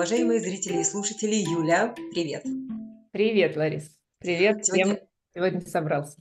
уважаемые зрители и слушатели. Юля, привет! Привет, Ларис! Привет всем, Сегодня, кто сегодня собрался.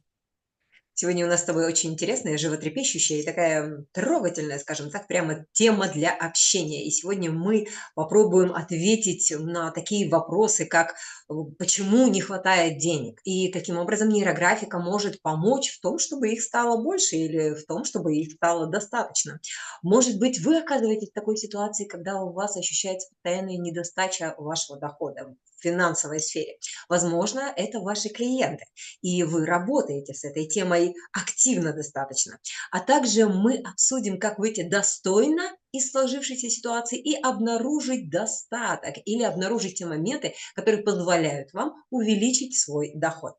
Сегодня у нас с тобой очень интересная, животрепещущая и такая трогательная, скажем так, прямо тема для общения. И сегодня мы попробуем ответить на такие вопросы, как э, почему не хватает денег и каким образом нейрографика может помочь в том, чтобы их стало больше или в том, чтобы их стало достаточно. Может быть, вы оказываетесь в такой ситуации, когда у вас ощущается постоянная недостача вашего дохода финансовой сфере. Возможно, это ваши клиенты, и вы работаете с этой темой активно достаточно. А также мы обсудим, как выйти достойно из сложившейся ситуации и обнаружить достаток или обнаружить те моменты, которые позволяют вам увеличить свой доход.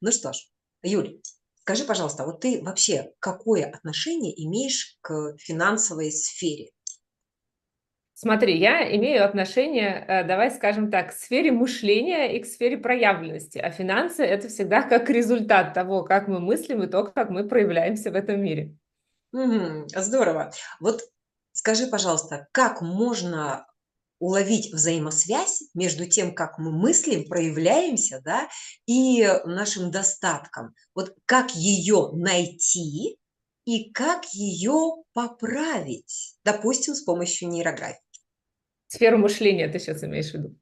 Ну что ж, Юль, скажи, пожалуйста, вот ты вообще какое отношение имеешь к финансовой сфере? Смотри, я имею отношение, э, давай скажем так, к сфере мышления и к сфере проявленности, а финансы– это всегда как результат того, как мы мыслим и то, как мы проявляемся в этом мире. Мгм. Здорово. Вот скажи, пожалуйста, как можно уловить взаимосвязь между тем, как мы мыслим, проявляемся, да, и нашим достатком? Вот как ее найти и как ее поправить? Допустим, с помощью нейрографии. Сферу мышления ты сейчас имеешь в виду?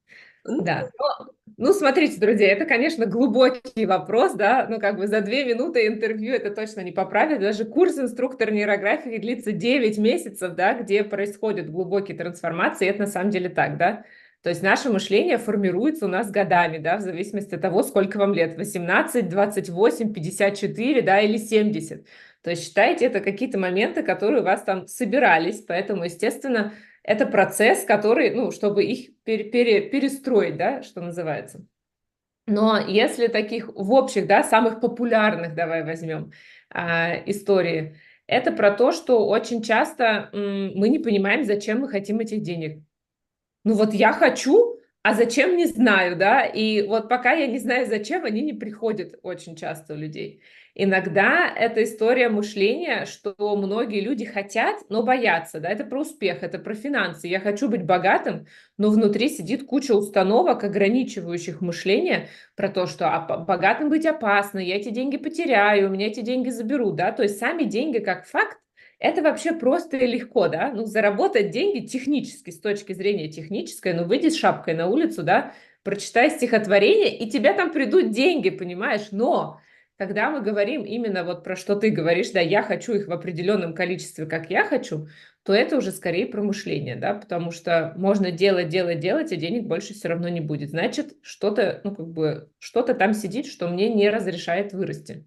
Ну, Да. Но, ну, смотрите, друзья, это, конечно, глубокий вопрос, да, ну, как бы за две минуты интервью это точно не поправит. Даже курс инструктор нейрографии длится 9 месяцев, да, где происходят глубокие трансформации, это на самом деле так, да. То есть наше мышление формируется у нас годами, да, в зависимости от того, сколько вам лет, 18, 28, 54, да, или 70. То есть считайте, это какие-то моменты, которые у вас там собирались, поэтому, естественно, это процесс, который, ну, чтобы их пере, пере, перестроить, да, что называется. Но если таких в общих, да, самых популярных, давай возьмем а, истории, это про то, что очень часто м, мы не понимаем, зачем мы хотим этих денег. Ну вот я хочу, а зачем не знаю, да, и вот пока я не знаю зачем, они не приходят очень часто у людей. Иногда это история мышления, что многие люди хотят, но боятся, да, это про успех, это про финансы. Я хочу быть богатым, но внутри сидит куча установок, ограничивающих мышление про то, что богатым быть опасно, я эти деньги потеряю, у меня эти деньги заберут, да, то есть сами деньги как факт, это вообще просто и легко, да, ну, заработать деньги технически, с точки зрения технической, ну, выйди с шапкой на улицу, да, прочитай стихотворение, и тебе там придут деньги, понимаешь, но когда мы говорим именно вот про что ты говоришь, да, я хочу их в определенном количестве, как я хочу, то это уже скорее про мышление, да, потому что можно делать, делать, делать, а денег больше все равно не будет. Значит, что-то, ну, как бы, что-то там сидит, что мне не разрешает вырасти.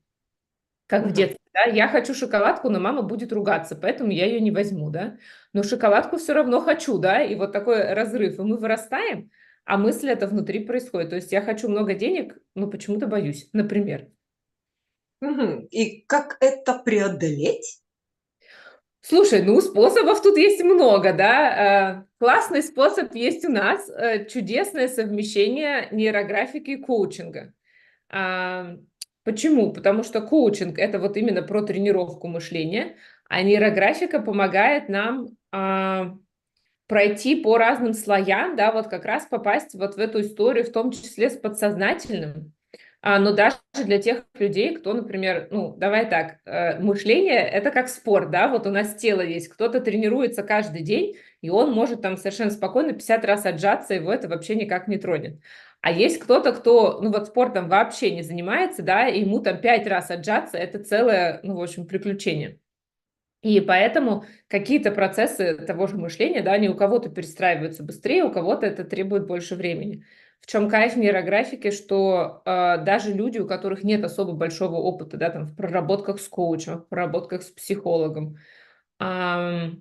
Как в детстве, да, я хочу шоколадку, но мама будет ругаться, поэтому я ее не возьму, да, но шоколадку все равно хочу, да, и вот такой разрыв, и мы вырастаем, а мысль это внутри происходит, то есть я хочу много денег, но почему-то боюсь, например. Мгм. И как это преодолеть? Слушай, ну способов тут есть много, да. Э, Классный способ есть у нас, э, чудесное совмещение нейрографики и коучинга. А, Почему? Потому что коучинг– это вот именно про тренировку мышления, а нейрографика помогает нам а, пройти по разным слоям, да, вот как раз попасть вот в эту историю, в том числе с подсознательным. А, но даже для тех людей, кто, например, ну, давай так, э, мышление– это как спорт, да, вот у нас тело есть, кто-то тренируется каждый день, и он может там совершенно спокойно 50 раз отжаться, его это вообще никак не тронет. А есть кто-то, кто, ну, вот спортом вообще не занимается, да, и ему там 5 раз отжаться– это целое, ну, в общем, приключение. И поэтому какие-то процессы того же мышления, да, они у кого-то перестраиваются быстрее, у кого-то это требует больше времени. В чем кайф нейрографики, что э, даже люди, у которых нет особо большого опыта, да, там в проработках с коучем, в проработках с психологом, э,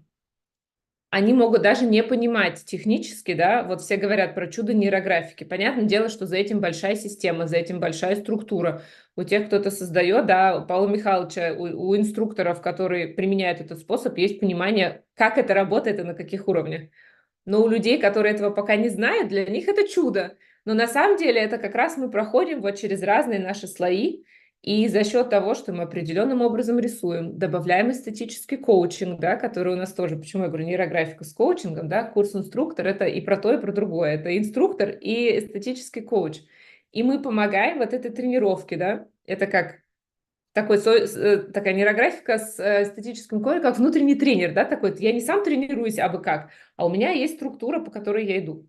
они могут даже не понимать технически, да, вот все говорят про чудо нейрографики. Понятное дело, что за этим большая система, за этим большая структура. У тех, кто это создает, да, у Павла Михайловича, у, у инструкторов, которые применяют этот способ, есть понимание, как это работает и на каких уровнях. Но у людей, которые этого пока не знают, для них это чудо. Но на самом деле это как раз мы проходим вот через разные наши слои, И за счет того, что мы определенным образом рисуем, добавляем эстетический коучинг, да, который у нас тоже, почему я говорю нейрографика с коучингом, да, курс инструктор, это и про то, и про другое. Это инструктор и эстетический коуч. И мы помогаем вот этой тренировке, да, это как такой, э, такая нейрографика с э, эстетическим коучем, как внутренний тренер, да, такой, я не сам тренируюсь, а бы как, а у меня есть структура, по которой я иду.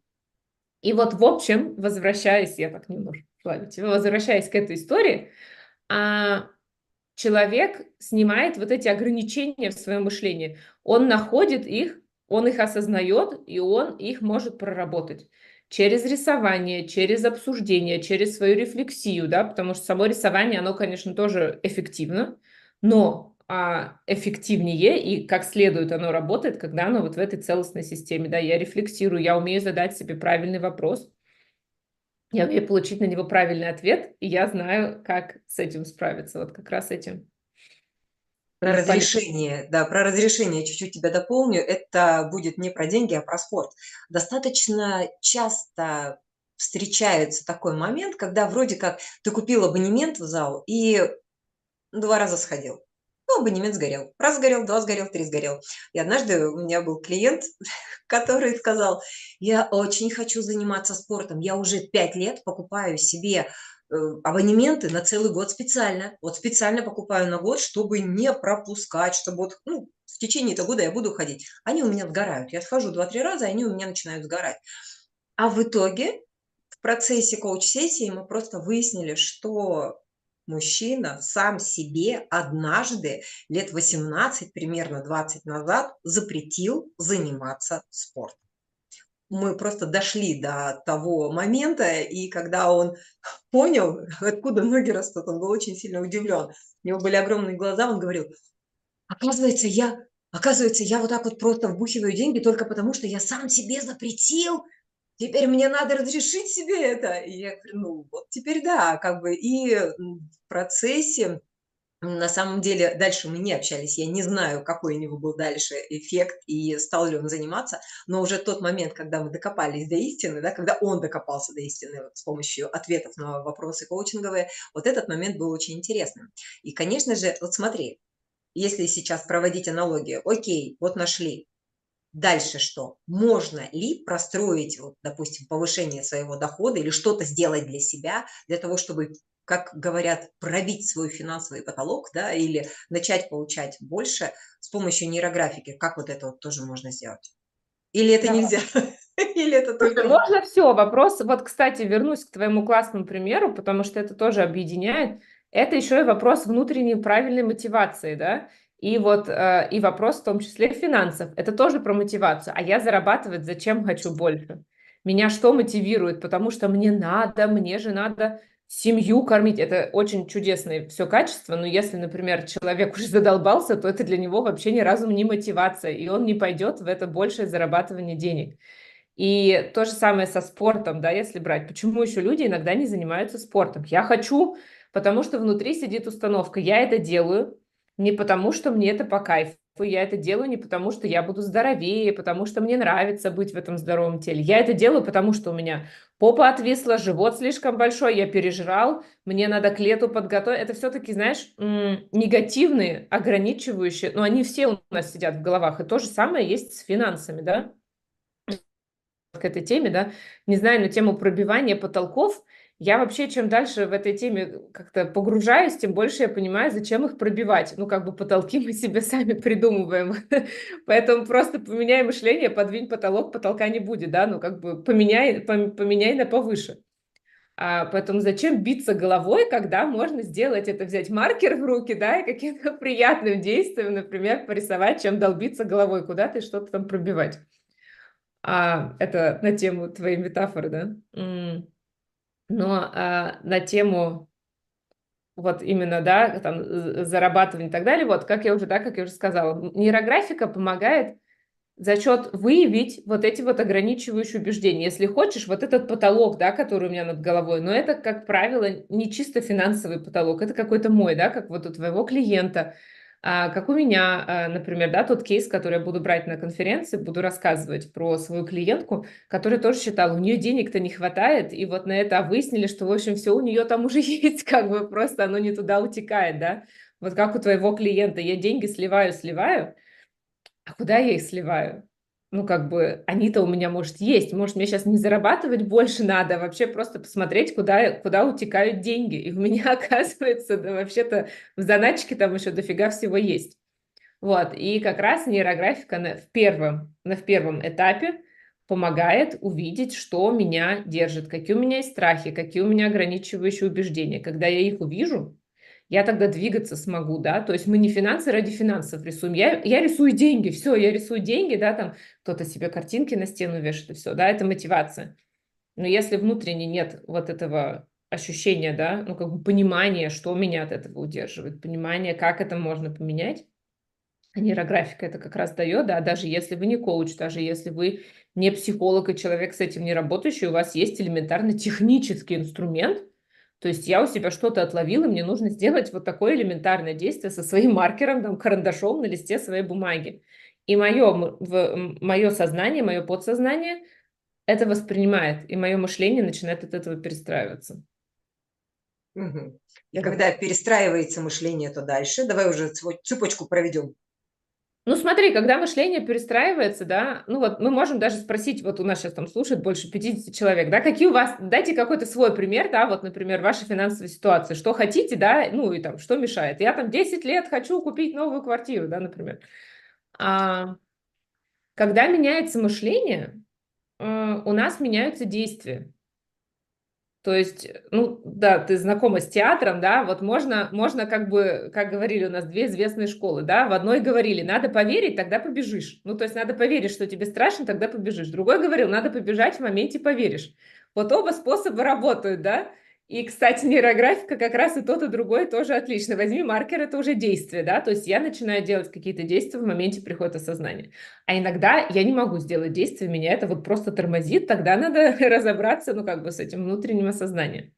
И вот в общем, возвращаясь, я так немножко, возвращаясь к этой истории, а человек снимает вот эти ограничения в своем мышлении. Он находит их, он их осознает, и он их может проработать через рисование, через обсуждение, через свою рефлексию, да, потому что само рисование, оно, конечно, тоже эффективно, но эффективнее и как следует оно работает, когда оно вот в этой целостной системе, да, я рефлексирую, я умею задать себе правильный вопрос, я умею получить на него правильный ответ, и я знаю, как с этим справиться, вот как раз этим. Про разрешение, да, про разрешение чуть-чуть тебя дополню. Это будет не про деньги, а про спорт. Достаточно часто встречается такой момент, когда вроде как ты купил абонемент в зал и два раза сходил. Ну, абонемент сгорел. Раз сгорел, два сгорел, три сгорел. И однажды у меня был клиент, который сказал, я очень хочу заниматься спортом, я уже пять лет покупаю себе э, абонементы на целый год специально. Вот специально покупаю на год, чтобы не пропускать, чтобы вот, ну, в течение этого года я буду ходить. Они у меня сгорают. Я схожу два-три раза, они у меня начинают сгорать. А в итоге в процессе коуч-сессии мы просто выяснили, что мужчина сам себе однажды, лет 18, примерно 20 назад, запретил заниматься спортом. Мы просто дошли до того момента, и когда он понял, откуда ноги растут, он был очень сильно удивлен. У него были огромные глаза, он говорил, оказывается, я, оказывается, я вот так вот просто вбухиваю деньги только потому, что я сам себе запретил теперь мне надо разрешить себе это. И я говорю, ну вот теперь да, как бы и в процессе на самом деле дальше мы не общались, я не знаю, какой у него был дальше эффект и стал ли он заниматься, но уже тот момент, когда мы докопались до истины, да, когда он докопался до истины вот, с помощью ответов на вопросы коучинговые, вот этот момент был очень интересным. И, конечно же, вот смотри, если сейчас проводить аналогию, окей, вот нашли, Дальше что? Можно ли простроить, вот, допустим, повышение своего дохода или что-то сделать для себя, для того, чтобы, как говорят, пробить свой финансовый потолок, да, или начать получать больше с помощью нейрографики? Как вот это вот тоже можно сделать? Или это да. нельзя? Или это только... Можно все. Вопрос, вот, кстати, вернусь к твоему классному примеру, потому что это тоже объединяет. Это еще и вопрос внутренней правильной мотивации, да? И вот э, и вопрос в том числе финансов. Это тоже про мотивацию. А я зарабатывать зачем хочу больше? Меня что мотивирует? Потому что мне надо, мне же надо семью кормить. Это очень чудесное все качество, но если, например, человек уже задолбался, то это для него вообще ни разу не мотивация, и он не пойдет в это большее зарабатывание денег. И то же самое со спортом, да, если брать. Почему еще люди иногда не занимаются спортом? Я хочу, потому что внутри сидит установка. Я это делаю, не потому, что мне это по кайфу, я это делаю не потому, что я буду здоровее, потому что мне нравится быть в этом здоровом теле. Я это делаю, потому что у меня попа отвисла, живот слишком большой, я пережрал, мне надо к лету подготовить. Это все-таки, знаешь, негативные, ограничивающие, но они все у нас сидят в головах. И то же самое есть с финансами, да? К этой теме, да, не знаю, на тему пробивания потолков – я вообще, чем дальше в этой теме как-то погружаюсь, тем больше я понимаю, зачем их пробивать. Ну, как бы потолки мы себе сами придумываем. Поэтому просто поменяй мышление, подвинь потолок, потолка не будет, да, ну, как бы поменяй, поменяй на повыше. А, поэтому зачем биться головой, когда можно сделать это, взять маркер в руки, да, и каким-то приятным действием, например, порисовать, чем долбиться головой куда-то и что-то там пробивать. А, это на тему твоей метафоры, да? Но а, на тему вот именно, да, там, зарабатывания и так далее, вот, как я уже, да, как я уже сказала, нейрографика помогает за счет выявить вот эти вот ограничивающие убеждения. Если хочешь, вот этот потолок, да, который у меня над головой, но это, как правило, не чисто финансовый потолок, это какой-то мой, да, как вот у твоего клиента. А, как у меня, а, например, да, тот кейс, который я буду брать на конференции, буду рассказывать про свою клиентку, которая тоже считала, у нее денег-то не хватает, и вот на это выяснили, что, в общем, все у нее там уже есть, как бы просто оно не туда утекает, да. Вот как у твоего клиента, я деньги сливаю, сливаю, а куда я их сливаю? Ну, как бы, они-то у меня, может, есть, может, мне сейчас не зарабатывать больше надо, а вообще просто посмотреть, куда, куда утекают деньги. И у меня, оказывается, да, вообще-то в заначке там еще дофига всего есть. Вот, и как раз нейрографика на, в, первом, на, в первом этапе помогает увидеть, что меня держит, какие у меня есть страхи, какие у меня ограничивающие убеждения. Когда я их увижу, я тогда двигаться смогу, да, то есть мы не финансы ради финансов рисуем, я, я рисую деньги, все, я рисую деньги, да, там кто-то себе картинки на стену вешает, и все, да, это мотивация. Но если внутренне нет вот этого ощущения, да, ну, как бы понимания, что меня от этого удерживает, понимание, как это можно поменять, а нейрографика это как раз дает, да, даже если вы не коуч, даже если вы не психолог и человек с этим не работающий, у вас есть элементарно технический инструмент – то есть я у себя что-то отловила, мне нужно сделать вот такое элементарное действие со своим маркером, там, карандашом на листе своей бумаги. И мое, в, мое сознание, мое подсознание это воспринимает, и мое мышление начинает от этого перестраиваться. Угу. И когда перестраивается мышление, то дальше. Давай уже цепочку проведем. Ну, смотри, когда мышление перестраивается, да, ну вот мы можем даже спросить, вот у нас сейчас там слушает больше 50 человек, да, какие у вас, дайте какой-то свой пример, да, вот, например, ваша финансовая ситуация, что хотите, да, ну и там, что мешает. Я там 10 лет хочу купить новую квартиру, да, например. А, когда меняется мышление, э, у нас меняются действия. То есть, ну да, ты знакома с театром, да, вот можно, можно как бы, как говорили у нас, две известные школы, да, в одной говорили, надо поверить, тогда побежишь. Ну, то есть надо поверить, что тебе страшно, тогда побежишь. Другой говорил, надо побежать, в моменте поверишь. Вот оба способа работают, да, и, кстати, нейрографика как раз и тот, и другой тоже отлично. Возьми маркер, это уже действие, да, то есть я начинаю делать какие-то действия в моменте прихода осознания. А иногда я не могу сделать действие, меня это вот просто тормозит, тогда надо разобраться, ну, как бы с этим внутренним осознанием.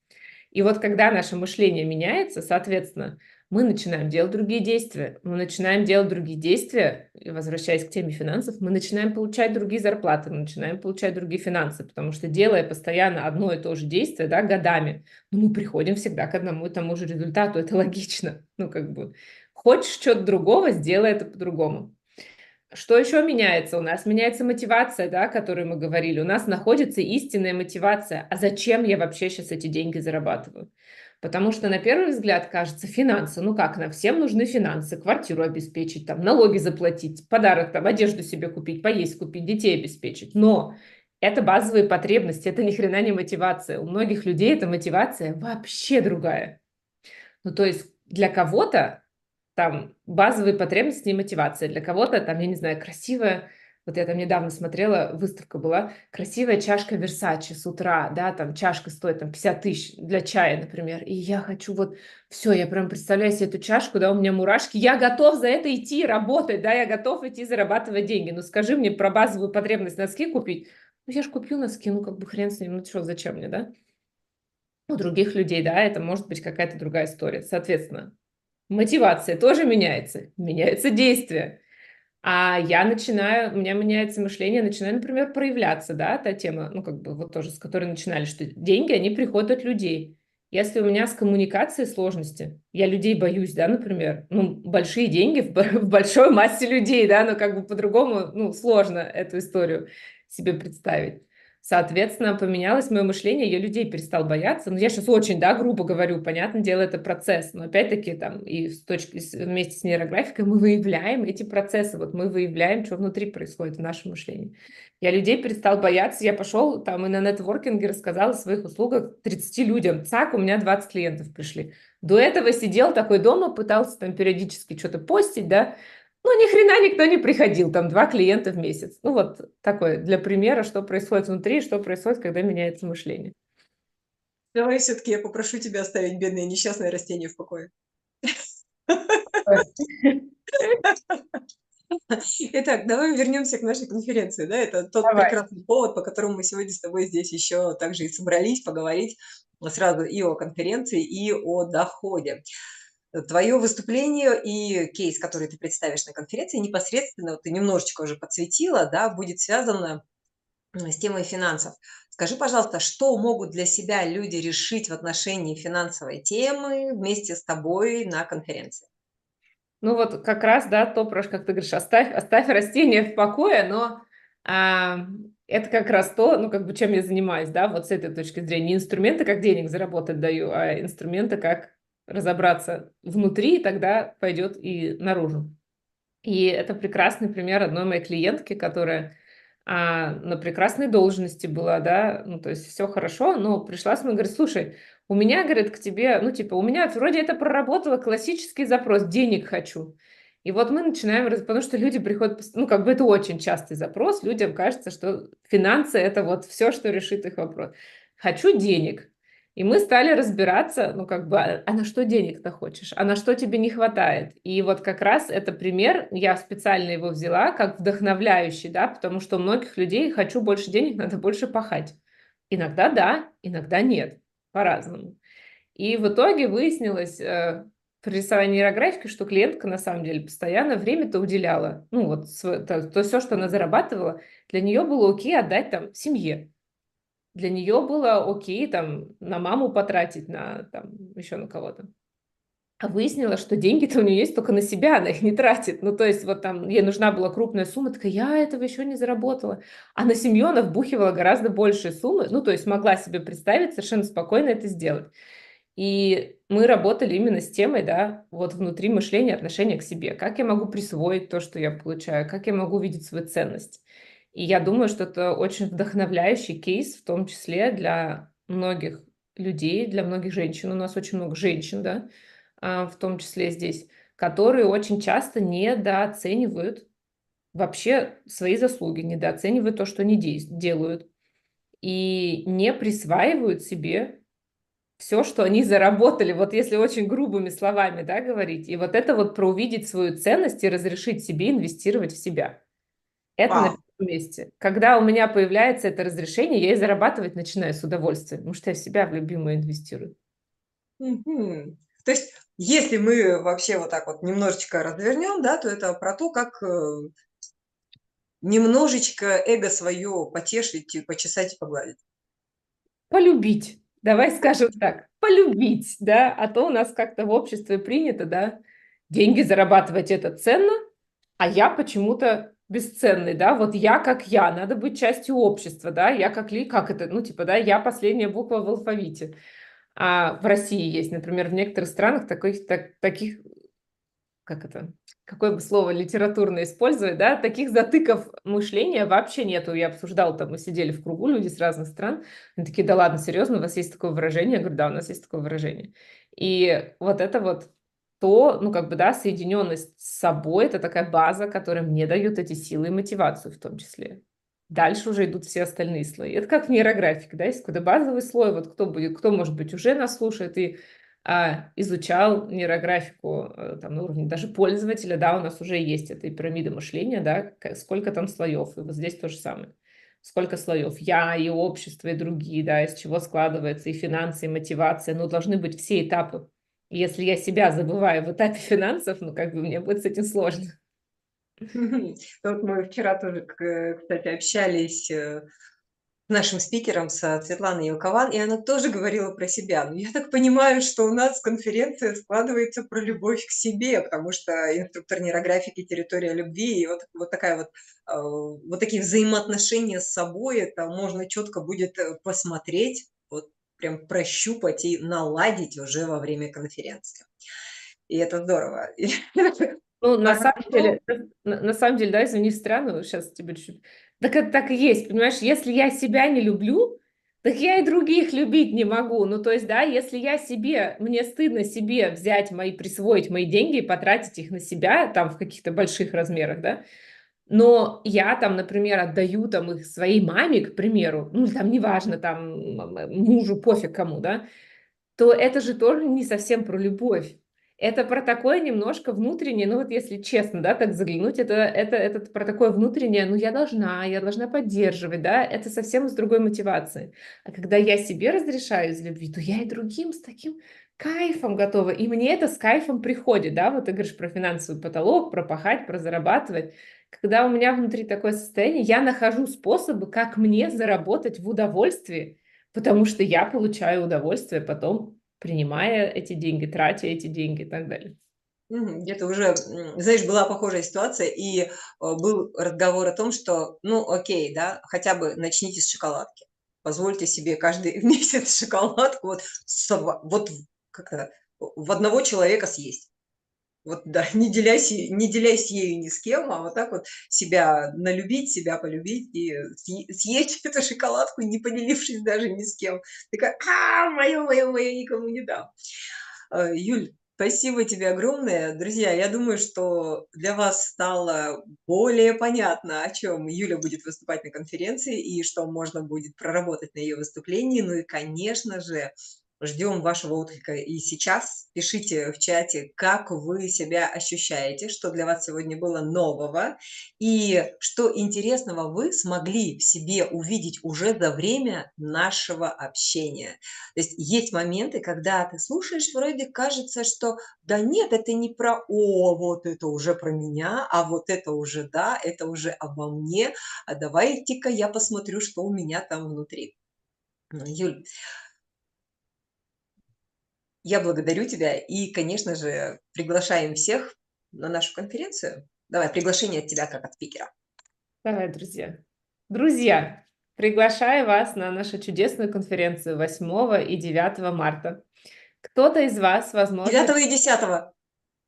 И вот когда наше мышление меняется, соответственно, мы начинаем делать другие действия. Мы начинаем делать другие действия, и возвращаясь к теме финансов, мы начинаем получать другие зарплаты, мы начинаем получать другие финансы, потому что делая постоянно одно и то же действие, да, годами, ну, мы приходим всегда к одному и тому же результату, это логично. Ну, как бы, хочешь что-то другого, сделай это по-другому. Что еще меняется? У нас меняется мотивация, да, о которой мы говорили. У нас находится истинная мотивация. А зачем я вообще сейчас эти деньги зарабатываю? Потому что на первый взгляд кажется финансы, ну как, на всем нужны финансы, квартиру обеспечить, там, налоги заплатить, подарок, там, одежду себе купить, поесть купить, детей обеспечить. Но это базовые потребности, это ни хрена не мотивация. У многих людей эта мотивация вообще другая. Ну то есть для кого-то там базовые потребности и мотивация, для кого-то там, я не знаю, красивая вот я там недавно смотрела, выставка была, красивая чашка Версачи с утра, да, там чашка стоит там 50 тысяч для чая, например, и я хочу вот, все, я прям представляю себе эту чашку, да, у меня мурашки, я готов за это идти работать, да, я готов идти зарабатывать деньги, ну скажи мне про базовую потребность носки купить, ну я же купил носки, ну как бы хрен с ним, ну что, зачем мне, да? У других людей, да, это может быть какая-то другая история, соответственно, мотивация тоже меняется, меняется действие, а я начинаю, у меня меняется мышление, начинаю, например, проявляться, да, та тема, ну, как бы вот тоже, с которой начинали, что деньги, они приходят от людей. Если у меня с коммуникацией сложности, я людей боюсь, да, например, ну, большие деньги в, в большой массе людей, да, но как бы по-другому, ну, сложно эту историю себе представить. Соответственно, поменялось мое мышление, я людей перестал бояться. Ну, я сейчас очень, да, грубо говорю, понятное дело, это процесс. Но опять-таки там и с точки, вместе с нейрографикой мы выявляем эти процессы. Вот мы выявляем, что внутри происходит в нашем мышлении. Я людей перестал бояться, я пошел там и на нетворкинге рассказал о своих услугах 30 людям. Цак, у меня 20 клиентов пришли. До этого сидел такой дома, пытался там периодически что-то постить, да, ну, ни хрена никто не приходил, там два клиента в месяц. Ну, вот такое для примера, что происходит внутри, что происходит, когда меняется мышление. Давай все-таки я попрошу тебя оставить бедное несчастное растение в покое. Итак, давай вернемся к нашей конференции. Да? Это тот давай. прекрасный повод, по которому мы сегодня с тобой здесь еще также и собрались поговорить сразу и о конференции, и о доходе. Твое выступление и кейс, который ты представишь на конференции, непосредственно, вот ты немножечко уже подсветила, да, будет связано с темой финансов. Скажи, пожалуйста, что могут для себя люди решить в отношении финансовой темы вместе с тобой на конференции? Ну вот как раз, да, то, про как ты говоришь, оставь, оставь растение в покое, но а, это как раз то, ну как бы чем я занимаюсь, да, вот с этой точки зрения. Не инструменты, как денег заработать даю, а инструменты, как разобраться внутри, и тогда пойдет и наружу. И это прекрасный пример одной моей клиентки, которая а, на прекрасной должности была, да, ну, то есть все хорошо, но пришла с мной, говорит, слушай, у меня, говорит, к тебе, ну, типа, у меня вроде это проработало классический запрос, денег хочу. И вот мы начинаем, потому что люди приходят, ну, как бы это очень частый запрос, людям кажется, что финансы – это вот все, что решит их вопрос. Хочу денег. И мы стали разбираться, ну, как бы, а, а на что денег-то хочешь, а на что тебе не хватает. И вот как раз это пример, я специально его взяла как вдохновляющий, да, потому что у многих людей хочу больше денег, надо больше пахать. Иногда да, иногда нет, по-разному. И в итоге выяснилось э, при рисовании нейрографики, что клиентка на самом деле постоянно время-то уделяла. Ну вот то, то все, что она зарабатывала, для нее было окей отдать там семье для нее было окей там на маму потратить, на там еще на кого-то. А выяснилось, что деньги-то у нее есть только на себя, она их не тратит. Ну, то есть вот там ей нужна была крупная сумма, такая, я этого еще не заработала. А на семью она вбухивала гораздо большие суммы, ну, то есть могла себе представить совершенно спокойно это сделать. И мы работали именно с темой, да, вот внутри мышления, отношения к себе. Как я могу присвоить то, что я получаю, как я могу видеть свою ценность. И я думаю, что это очень вдохновляющий кейс, в том числе для многих людей, для многих женщин. У нас очень много женщин, да, а, в том числе здесь, которые очень часто недооценивают вообще свои заслуги, недооценивают то, что они делают, и не присваивают себе все, что они заработали, вот если очень грубыми словами да, говорить. И вот это вот про увидеть свою ценность и разрешить себе инвестировать в себя. Это Вау месте. Когда у меня появляется это разрешение, я и зарабатывать начинаю с удовольствием, потому что я в себя в любимую инвестирую. Мгм. То есть, если мы вообще вот так вот немножечко развернем, да, то это про то, как э, немножечко эго свое потешить, почесать и погладить. Полюбить. Давай скажем так, полюбить, да, а то у нас как-то в обществе принято, да, деньги зарабатывать это ценно, а я почему-то бесценный, да, вот я как я, надо быть частью общества, да, я как ли, как это, ну, типа, да, я последняя буква в алфавите. А в России есть, например, в некоторых странах таких, так, таких как это, какое бы слово литературно использовать, да, таких затыков мышления вообще нету. Я обсуждала, там мы сидели в кругу, люди с разных стран, они такие, да ладно, серьезно, у вас есть такое выражение? Я говорю, да, у нас есть такое выражение. И вот это вот то, ну, как бы, да, соединенность с собой – это такая база, которая мне дает эти силы и мотивацию в том числе. Дальше уже идут все остальные слои. Это как в нейрографике, да, есть какой-то базовый слой, вот кто будет, кто, может быть, уже нас слушает и а, изучал нейрографику а, там на уровне даже пользователя, да, у нас уже есть эта пирамида мышления, да, сколько там слоев, и вот здесь то же самое. Сколько слоев? Я и общество, и другие, да, из чего складывается и финансы, и мотивация, но должны быть все этапы если я себя забываю в этапе финансов, ну, как бы мне будет с этим сложно. Вот мы вчера тоже, кстати, общались э, с нашим спикером, со Светланой Елкован, и она тоже говорила про себя. Но я так понимаю, что у нас конференция складывается про любовь к себе, потому что инструктор нейрографики «Территория любви» и вот, вот такая вот, э, вот такие взаимоотношения с собой, это можно четко будет э, посмотреть, прям прощупать и наладить уже во время конференции. И это здорово. Ну, на самом деле, на, самом деле, да, извини, странно, сейчас тебе чуть... Так это так и есть, понимаешь, если я себя не люблю, так я и других любить не могу. Ну, то есть, да, если я себе, мне стыдно себе взять мои, присвоить мои деньги и потратить их на себя, там, в каких-то больших размерах, да, но я там, например, отдаю там их своей маме, к примеру, ну, там, неважно, там, мужу, пофиг кому, да, то это же тоже не совсем про любовь. Это про такое немножко внутреннее, ну вот если честно, да, так заглянуть, это, это, это про такое внутреннее, ну я должна, я должна поддерживать, да, это совсем с другой мотивацией. А когда я себе разрешаю из любви, то я и другим с таким кайфом готова, и мне это с кайфом приходит, да, вот ты говоришь про финансовый потолок, про пахать, про зарабатывать. Когда у меня внутри такое состояние, я нахожу способы, как мне заработать в удовольствии, потому что я получаю удовольствие потом, принимая эти деньги, тратя эти деньги и так далее. Где-то уже, знаешь, была похожая ситуация, и э, был разговор о том, что, ну, окей, да, хотя бы начните с шоколадки. Позвольте себе каждый месяц шоколадку вот, вот как-то в одного человека съесть. Вот, да, не делясь, не делясь ею ни с кем, а вот так вот себя налюбить, себя полюбить и съесть эту шоколадку, не поделившись даже ни с кем. Такая, а, мое, мое, мое, никому не дам. Э, Юль, Спасибо тебе огромное. Друзья, я думаю, что для вас стало более понятно, о чем Юля будет выступать на конференции и что можно будет проработать на ее выступлении. Ну и, конечно же, Ждем вашего отклика и сейчас. Пишите в чате, как вы себя ощущаете, что для вас сегодня было нового и что интересного вы смогли в себе увидеть уже за время нашего общения. То есть есть моменты, когда ты слушаешь, вроде кажется, что да нет, это не про «о, вот это уже про меня», а вот это уже да, это уже обо мне, а давайте-ка я посмотрю, что у меня там внутри. Юль, я благодарю тебя и, конечно же, приглашаем всех на нашу конференцию. Давай, приглашение от тебя как от спикера. Давай, друзья. Друзья, приглашаю вас на нашу чудесную конференцию 8 и 9 марта. Кто-то из вас, возможно... 9 и 10.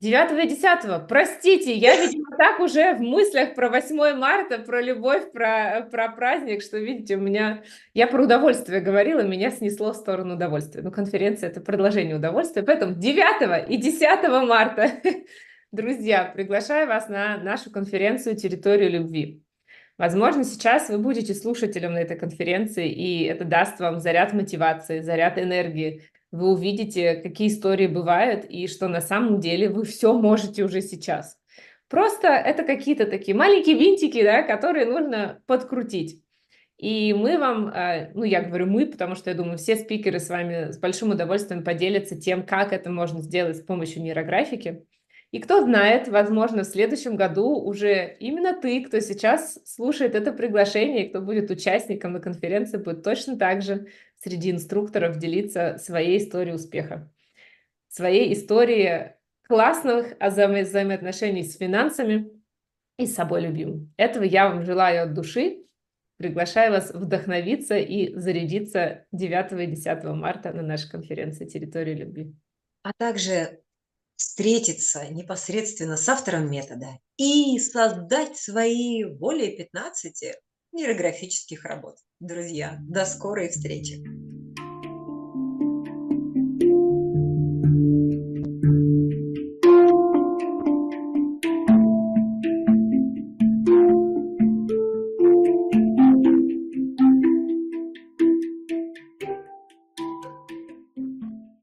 9 и 10. Простите, я, видимо, так уже в мыслях про 8 марта, про любовь, про, про праздник, что, видите, у меня... Я про удовольствие говорила, меня снесло в сторону удовольствия. Ну, конференция – это продолжение удовольствия. Поэтому 9 и 10 марта, друзья, приглашаю вас на нашу конференцию «Территорию любви». Возможно, сейчас вы будете слушателем на этой конференции, и это даст вам заряд мотивации, заряд энергии, вы увидите, какие истории бывают, и что на самом деле вы все можете уже сейчас. Просто это какие-то такие маленькие винтики, да, которые нужно подкрутить. И мы вам, э, ну я говорю мы, потому что я думаю, все спикеры с вами с большим удовольствием поделятся тем, как это можно сделать с помощью нейрографики. И кто знает, возможно, в следующем году уже именно ты, кто сейчас слушает это приглашение, кто будет участником на конференции, будет точно так же среди инструкторов делиться своей историей успеха, своей историей классных взаимо взаимоотношений с финансами и с собой любимым. Этого я вам желаю от души. Приглашаю вас вдохновиться и зарядиться 9 и 10 марта на нашей конференции «Территория любви». А также встретиться непосредственно с автором метода и создать свои более 15 нейрографических работ. Друзья, до скорой встречи!